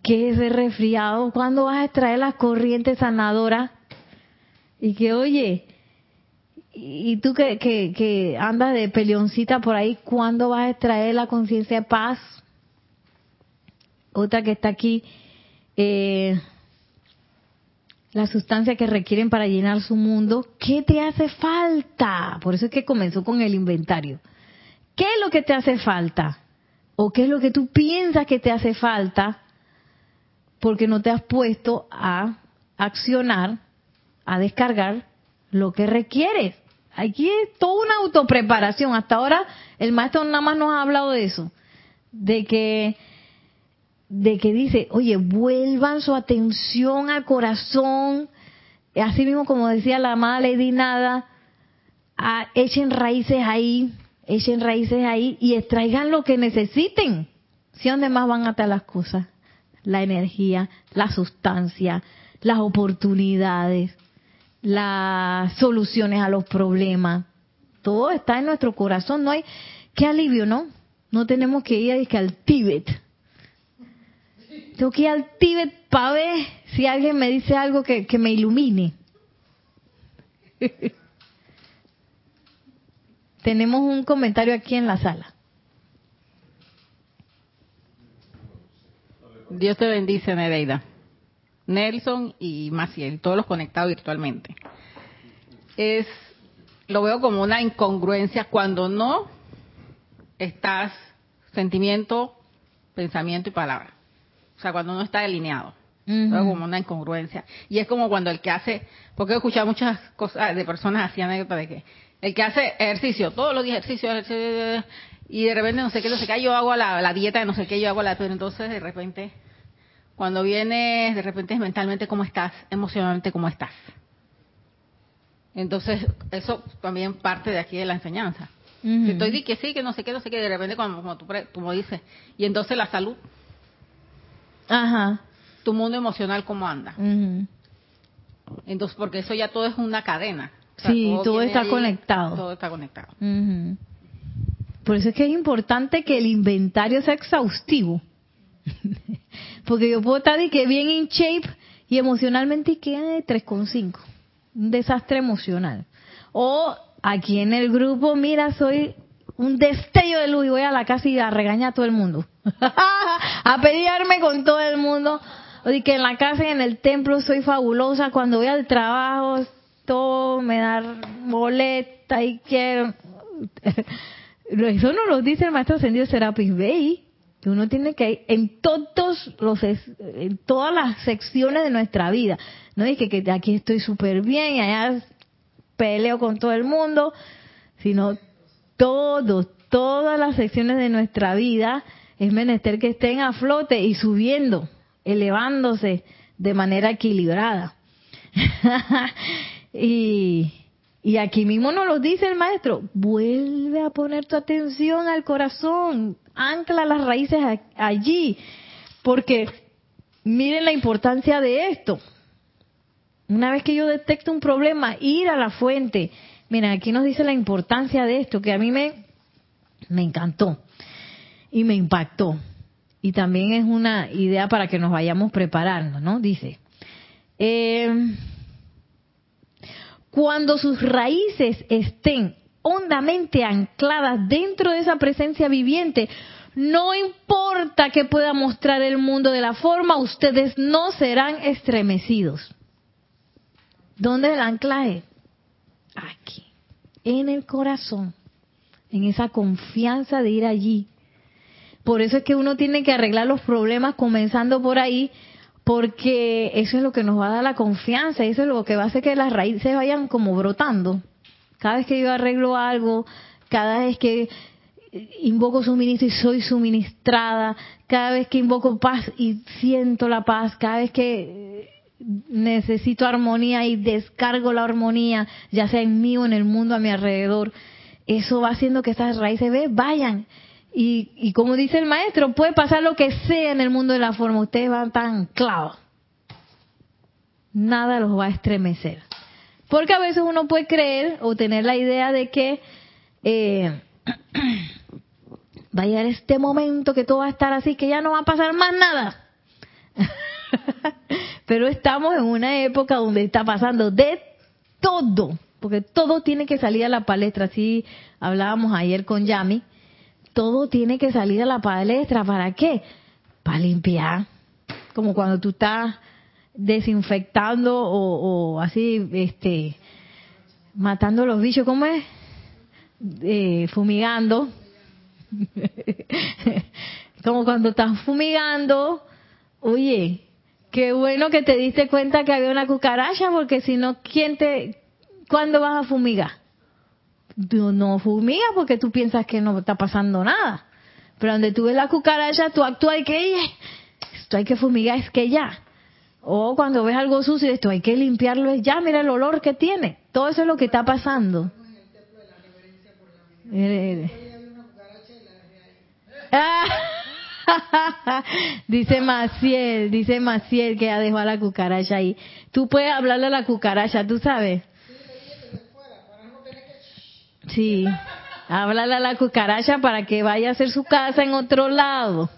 que ese resfriado, ¿cuándo vas a extraer las corrientes sanadoras? Y que, oye, y tú que, que, que andas de peleoncita por ahí, ¿cuándo vas a extraer la conciencia de paz? Otra que está aquí, eh, la sustancia que requieren para llenar su mundo, ¿qué te hace falta? Por eso es que comenzó con el inventario. ¿Qué es lo que te hace falta? ¿O qué es lo que tú piensas que te hace falta? porque no te has puesto a accionar, a descargar lo que requieres. Aquí es toda una autopreparación. Hasta ahora el maestro nada más nos ha hablado de eso, de que de que dice, oye, vuelvan su atención al corazón, así mismo como decía la amada Lady Nada, echen raíces ahí, echen raíces ahí y extraigan lo que necesiten. ¿Sí dónde más van a estar las cosas? la energía, la sustancia, las oportunidades, las soluciones a los problemas. Todo está en nuestro corazón. No hay, qué alivio, ¿no? No tenemos que ir al Tíbet. Tengo que ir al Tíbet para ver si alguien me dice algo que, que me ilumine. Tenemos un comentario aquí en la sala. Dios te bendice, Nereida. Nelson y Maciel, todos los conectados virtualmente. Es, lo veo como una incongruencia cuando no estás sentimiento, pensamiento y palabra. O sea, cuando no está delineado. Veo como una incongruencia. Y es como cuando el que hace, porque he escuchado muchas cosas de personas así anécdotas de que el que hace ejercicio, todos los días ejercicio, y de repente no sé qué, no sé qué, yo hago la, la dieta de no sé qué, yo hago la... Pero entonces de repente, cuando vienes, de repente es mentalmente cómo estás, emocionalmente cómo estás. Entonces, eso también parte de aquí de la enseñanza. estoy di que sí, que no sé qué, no sé qué, de repente como, tú, como dices, y entonces la salud. Ajá. Tu mundo emocional cómo anda. Entonces, porque eso ya todo es una cadena. sí, todo, está conectado. Todo está conectado. Por eso es que es importante que el inventario sea exhaustivo. Porque yo puedo estar y que bien in shape y emocionalmente y que 3,5. Un desastre emocional. O aquí en el grupo, mira, soy un destello de luz y voy a la casa y a regañar a todo el mundo. a pelearme con todo el mundo. O que en la casa y en el templo soy fabulosa. Cuando voy al trabajo, todo me da boleta y quiero. Eso no lo dice el maestro ascendido Serapis Bey. Que uno tiene que ir en todos los en todas las secciones de nuestra vida. No dije que aquí estoy súper bien y allá peleo con todo el mundo. sino todos, todas las secciones de nuestra vida es menester que estén a flote y subiendo, elevándose de manera equilibrada. y, y aquí mismo nos lo dice el maestro, vuelve a poner tu atención al corazón, ancla las raíces allí, porque miren la importancia de esto. Una vez que yo detecto un problema, ir a la fuente. Miren, aquí nos dice la importancia de esto, que a mí me, me encantó y me impactó. Y también es una idea para que nos vayamos preparando, ¿no? Dice, eh, cuando sus raíces estén hondamente ancladas dentro de esa presencia viviente, no importa que pueda mostrar el mundo de la forma, ustedes no serán estremecidos. ¿Dónde es el anclaje? Aquí, en el corazón, en esa confianza de ir allí. Por eso es que uno tiene que arreglar los problemas comenzando por ahí, porque eso es lo que nos va a dar la confianza, eso es lo que va a hacer que las raíces vayan como brotando. Cada vez que yo arreglo algo, cada vez que invoco suministro y soy suministrada, cada vez que invoco paz y siento la paz, cada vez que necesito armonía y descargo la armonía, ya sea en mí o en el mundo a mi alrededor, eso va haciendo que esas raíces vayan. Y, y como dice el maestro, puede pasar lo que sea en el mundo de la forma, ustedes van tan clavos. Nada los va a estremecer. Porque a veces uno puede creer o tener la idea de que eh, va a este momento que todo va a estar así, que ya no va a pasar más nada. Pero estamos en una época donde está pasando de todo, porque todo tiene que salir a la palestra. Así hablábamos ayer con Yami, todo tiene que salir a la palestra. ¿Para qué? Para limpiar. Como cuando tú estás desinfectando o, así, este, matando los bichos, ¿cómo es? Eh, fumigando. Como cuando estás fumigando, oye, qué bueno que te diste cuenta que había una cucaracha, porque si no, ¿quién te, cuándo vas a fumigar? No fumigas porque tú piensas que no está pasando nada. Pero donde tú ves la cucaracha, tú actúas y que esto hay que fumigar, es que ya. O cuando ves algo sucio, esto hay que limpiarlo, es ya, mira el olor que tiene. Todo eso es lo que está pasando. dice Maciel, dice Maciel que ha dejado a la cucaracha ahí. Tú puedes hablarle a la cucaracha, tú sabes. Sí, háblale a la cucaracha para que vaya a hacer su casa en otro lado.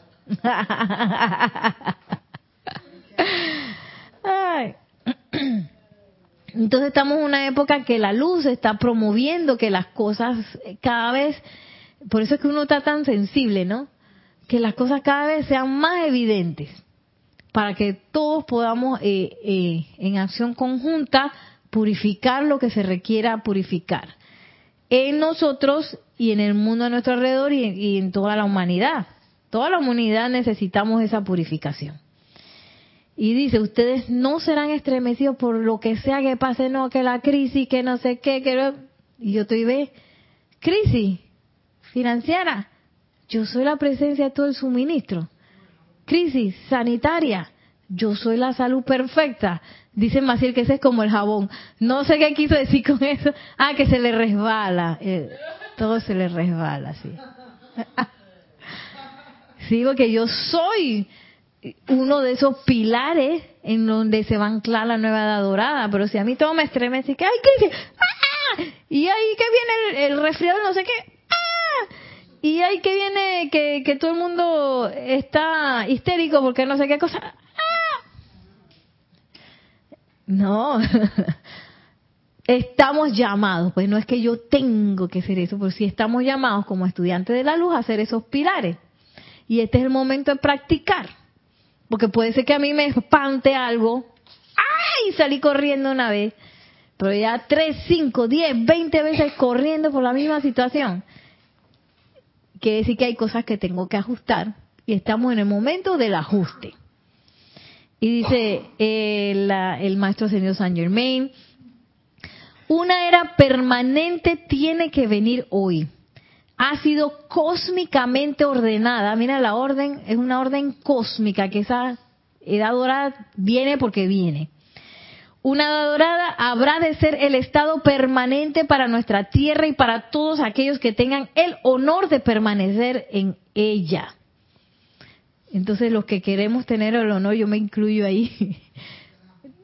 Entonces estamos en una época que la luz está promoviendo que las cosas cada vez, por eso es que uno está tan sensible, ¿no? Que las cosas cada vez sean más evidentes, para que todos podamos eh, eh, en acción conjunta purificar lo que se requiera purificar en nosotros y en el mundo a nuestro alrededor y en toda la humanidad. Toda la humanidad necesitamos esa purificación. Y dice, ustedes no serán estremecidos por lo que sea que pase, no, que la crisis, que no sé qué, que... Y yo estoy, ve, crisis financiera. Yo soy la presencia de todo el suministro. Crisis sanitaria. Yo soy la salud perfecta. Dice Maciel que ese es como el jabón. No sé qué quiso decir con eso. Ah, que se le resbala. Eh, todo se le resbala, sí. sí, porque yo soy uno de esos pilares en donde se va a anclar la nueva edad dorada. Pero si a mí todo me estremece, que ¡ay, qué! ¡Ah! Y ahí que viene el, resfriado, no sé qué. ¡Ah! Y ahí que viene que, que todo el mundo está histérico porque no sé qué cosa. No. estamos llamados, pues no es que yo tengo que hacer eso, pero sí estamos llamados como estudiantes de la luz a hacer esos pilares. Y este es el momento de practicar. Porque puede ser que a mí me espante algo. ¡Ay! Salí corriendo una vez. Pero ya tres, cinco, diez, veinte veces corriendo por la misma situación. Quiere decir que hay cosas que tengo que ajustar. Y estamos en el momento del ajuste. Y dice el, el maestro señor Saint Germain, Una era permanente tiene que venir hoy. Ha sido cósmicamente ordenada. Mira, la orden es una orden cósmica, que esa edad dorada viene porque viene. Una edad dorada habrá de ser el estado permanente para nuestra tierra y para todos aquellos que tengan el honor de permanecer en ella. Entonces, los que queremos tener el honor, yo me incluyo ahí,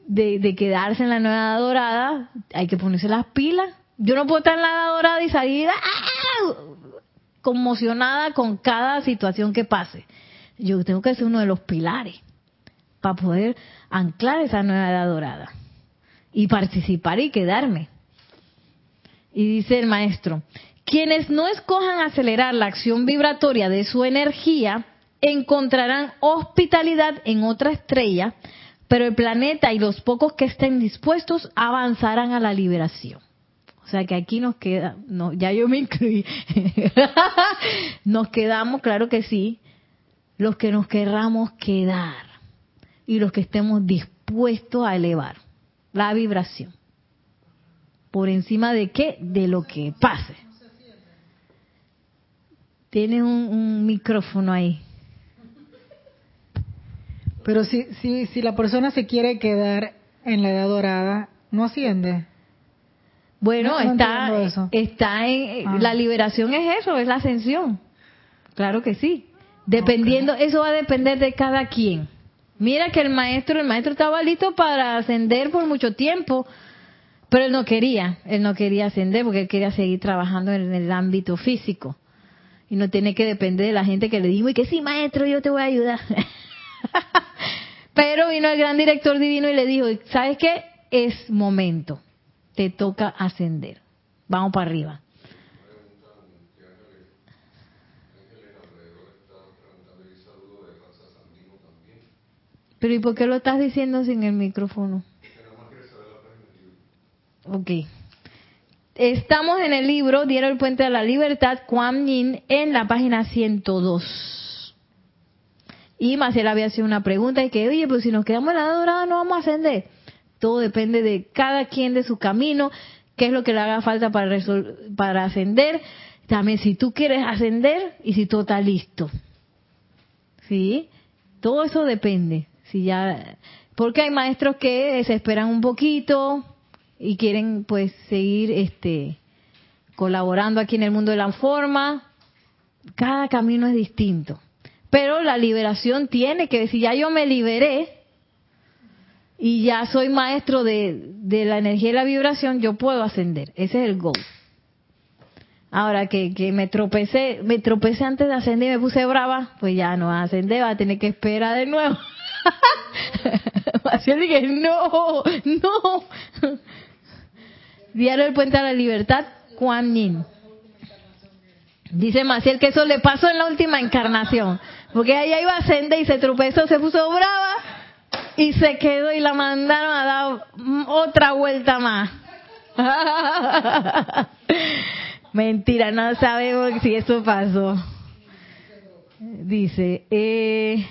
de, quedarse en la nueva dorada, hay que ponerse las pilas. Yo no puedo estar en la edad dorada y salir ¡ah! conmocionada con cada situación que pase. Yo tengo que ser uno de los pilares para poder anclar esa nueva edad dorada y participar y quedarme. Y dice el maestro, quienes no escojan acelerar la acción vibratoria de su energía encontrarán hospitalidad en otra estrella, pero el planeta y los pocos que estén dispuestos avanzarán a la liberación. O sea que aquí nos queda, no, ya yo me incluí, nos quedamos, claro que sí, los que nos querramos quedar y los que estemos dispuestos a elevar la vibración. ¿Por encima de qué? De lo que pase. Tiene un, micrófono ahí. Pero si, si, si la persona se quiere quedar en la edad dorada, no asciende. Bueno, está, está en ah. la liberación es eso, es la ascensión. Claro que sí. Dependiendo, eso va a depender de cada quien. Mira que el maestro, el maestro estaba listo para ascender por mucho tiempo, pero él no quería, él no quería ascender porque él quería seguir trabajando en el ámbito físico. Y no tiene que depender de la gente que le dijo, y que sí, maestro, yo te voy a ayudar. pero vino el gran director divino y le dijo, ¿sabes qué? Es momento, te toca ascender. Vamos para arriba. Pero ¿y por qué lo estás diciendo sin el micrófono? Ok. Estamos en el libro Dieron el Puente de la Libertad, Kuan Yin, en la página 102. Y Maciel había hecho una pregunta y que, oye, pues si nos quedamos en la dorada no vamos a ascender. Todo depende de cada quien de su camino, qué es lo que le haga falta para, para ascender. También si tú quieres ascender y si tú estás listo. ¿Sí? Todo eso depende. Si ya, porque hay maestros que desesperan un poquito y quieren pues seguir este colaborando aquí en el mundo de la forma. Cada camino es distinto. Pero la liberación tiene que decir, ya yo me liberé y ya soy maestro de, de la energía y la vibración, yo puedo ascender. Ese es el goal. Ahora que, que me tropecé, me tropecé antes de ascender y me puse brava, pues ya no va a ascender, va a tener que esperar de nuevo. Maciel dije, no, no. Diario del Puente a la Libertad, Juan Yin. Dice Maciel que eso le pasó en la última encarnación. Porque ella iba a ascender y se tropezó, se puso brava y se quedó y la mandaron a dar otra vuelta más. Mentira, no sabemos si eso pasó. Dice, eh,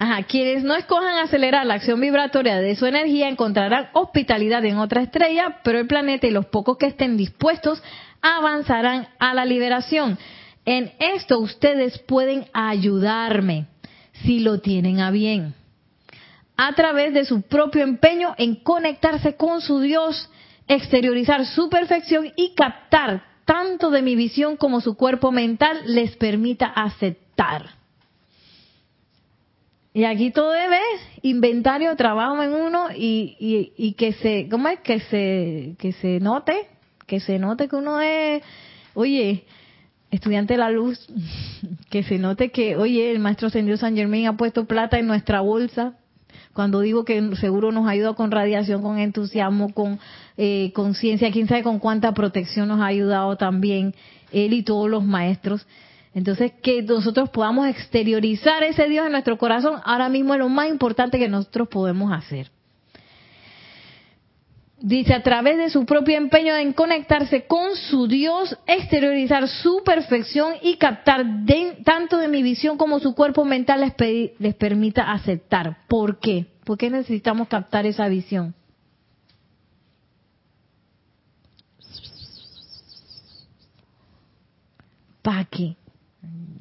Ajá, quienes no escojan acelerar la acción vibratoria de su energía encontrarán hospitalidad en otra estrella, pero el planeta y los pocos que estén dispuestos avanzarán a la liberación. En esto ustedes pueden ayudarme si lo tienen a bien. A través de su propio empeño en conectarse con su Dios, exteriorizar su perfección y captar tanto de mi visión como su cuerpo mental les permita aceptar. Y aquí todo debe inventario, trabajo en uno y, y, que se, ¿cómo es? Que se, que se note, que se note que uno es, oye, estudiante de la luz, que se note que, oye, el maestro Ascendido San Germán ha puesto plata en nuestra bolsa. Cuando digo que seguro nos ha ayudado con radiación, con entusiasmo, con eh, conciencia, quién sabe con cuánta protección nos ha ayudado también él y todos los maestros. Entonces, que nosotros podamos exteriorizar ese Dios en nuestro corazón, ahora mismo es lo más importante que nosotros podemos hacer. Dice, a través de su propio empeño en conectarse con su Dios, exteriorizar su perfección y captar de, tanto de mi visión como su cuerpo mental les, pedi, les permita aceptar. ¿Por qué? ¿Por qué necesitamos captar esa visión? ¿Para qué?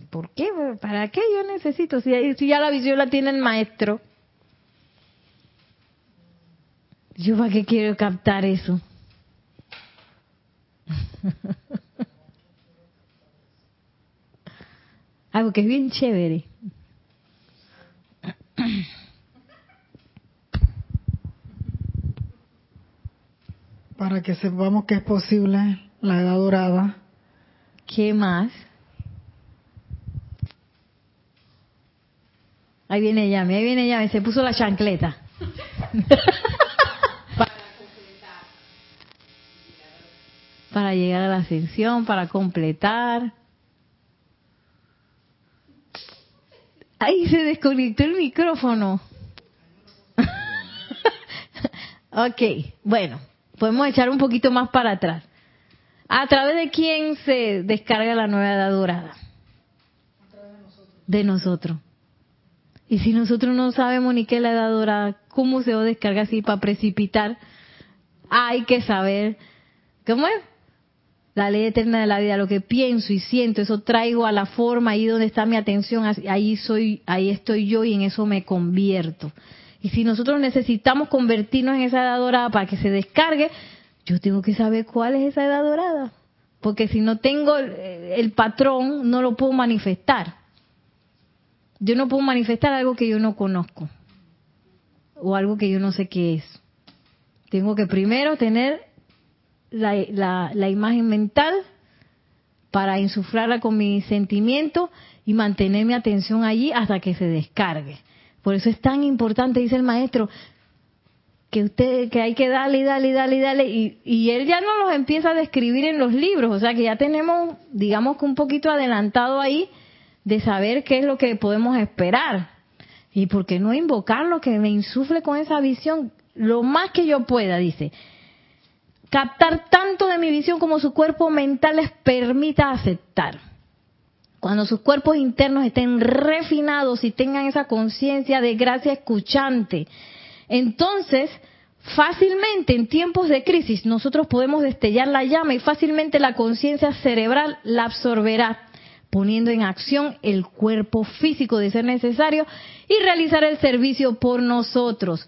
¿Por qué? ¿Para qué yo necesito? Si ya la visión la tiene el maestro. ¿Yo para qué quiero captar eso? Algo que es bien chévere. Para que sepamos que es posible la edad dorada. ¿Qué más? Ahí viene Yami, ahí viene Yami, se puso la chancleta. para llegar a la ascensión, para completar. Ahí se desconectó el micrófono. ok, bueno, podemos echar un poquito más para atrás. ¿A través de quién se descarga la nueva edad dorada? De nosotros. Y si nosotros no sabemos ni qué es la edad dorada, ¿cómo se descarga así para precipitar? Hay que saber, ¿cómo es? La ley eterna de la vida, lo que pienso y siento, eso traigo a la forma, ahí donde está mi atención, ahí soy, ahí estoy yo y en eso me convierto. Y si nosotros necesitamos convertirnos en esa edad dorada para que se descargue, yo tengo que saber cuál es esa edad dorada. Porque si no tengo el patrón, no lo puedo manifestar. Yo no puedo manifestar algo que yo no conozco o algo que yo no sé qué es. Tengo que primero tener la, la, imagen mental para insuflarla con mi sentimiento y mantener mi atención allí hasta que se descargue. Por eso es tan importante, dice el maestro, que usted que hay que darle y darle y darle y darle y, y él ya no los empieza a describir en los libros, o sea que ya tenemos, digamos que un poquito adelantado ahí de saber qué es lo que podemos esperar. Y por qué no invocarlo, que me insufle con esa visión lo más que yo pueda, dice. Captar tanto de mi visión como su cuerpo mental les permita aceptar. Cuando sus cuerpos internos estén refinados y tengan esa conciencia de gracia escuchante, entonces fácilmente en tiempos de crisis nosotros podemos destellar la llama y fácilmente la conciencia cerebral la absorberá poniendo en acción el cuerpo físico de ser necesario y realizar el servicio por nosotros.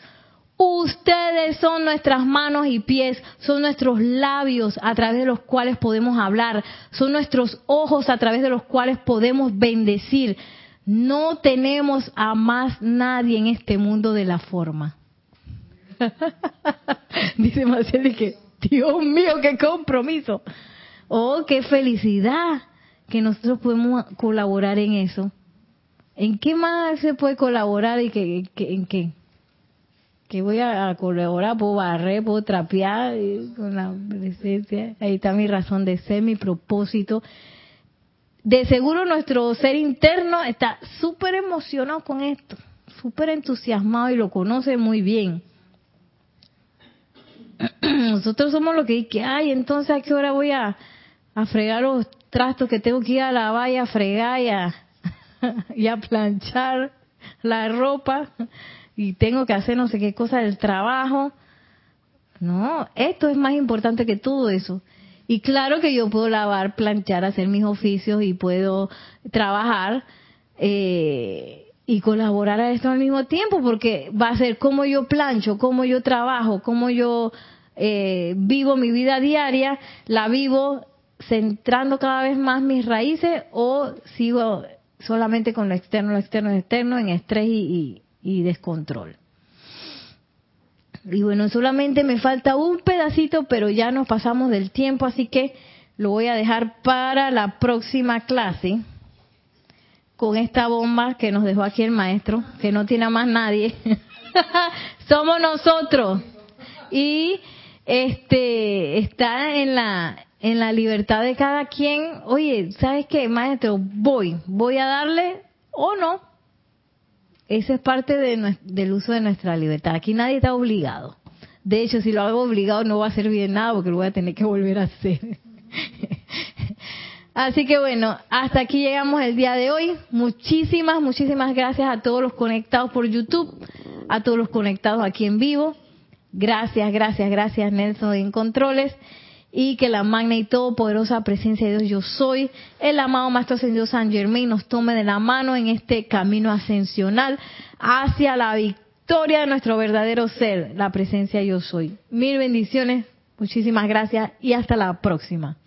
Ustedes son nuestras manos y pies, son nuestros labios a través de los cuales podemos hablar, son nuestros ojos a través de los cuales podemos bendecir. No tenemos a más nadie en este mundo de la forma. Dice Marceli que, Dios mío, qué compromiso. Oh, qué felicidad que nosotros podemos colaborar en eso. ¿En qué más se puede colaborar y que, en qué? Que voy a colaborar, puedo barrer, puedo trapear con la presencia. Ahí está mi razón de ser, mi propósito. De seguro nuestro ser interno está súper emocionado con esto, súper entusiasmado y lo conoce muy bien. Nosotros somos los que, que ay, entonces a qué hora voy a, a fregar los trastos que tengo que ir a lavar y a fregar y a, planchar la ropa y tengo que hacer no sé qué cosa del trabajo. No, esto es más importante que todo eso. Y claro que yo puedo lavar, planchar, hacer mis oficios y puedo trabajar eh, y colaborar a esto al mismo tiempo, porque va a ser como yo plancho, como yo trabajo, como yo eh, vivo mi vida diaria, la vivo centrando cada vez más mis raíces o sigo solamente con lo externo, lo externo, lo externo, en estrés y, descontrol. Y bueno, solamente me falta un pedacito, pero ya nos pasamos del tiempo, así que lo voy a dejar para la próxima clase con esta bomba que nos dejó aquí el maestro, que no tiene a más nadie. Somos nosotros. Y este está en la en la libertad de cada quien, oye, ¿sabes qué, maestro? Voy, voy a darle o no. Esa es parte de, del uso de nuestra libertad. Aquí nadie está obligado. De hecho, si lo hago obligado no va a servir de nada porque lo voy a tener que volver a hacer. Así que bueno, hasta aquí llegamos el día de hoy. Muchísimas, muchísimas gracias a todos los conectados por YouTube, a todos los conectados aquí en vivo. Gracias, gracias, gracias Nelson en Controles y que la magna y todopoderosa presencia de Dios yo soy, el amado Maestro Ascendido San Germain nos tome de la mano en este camino ascensional hacia la victoria de nuestro verdadero ser, la presencia yo soy. Mil bendiciones, muchísimas gracias y hasta la próxima.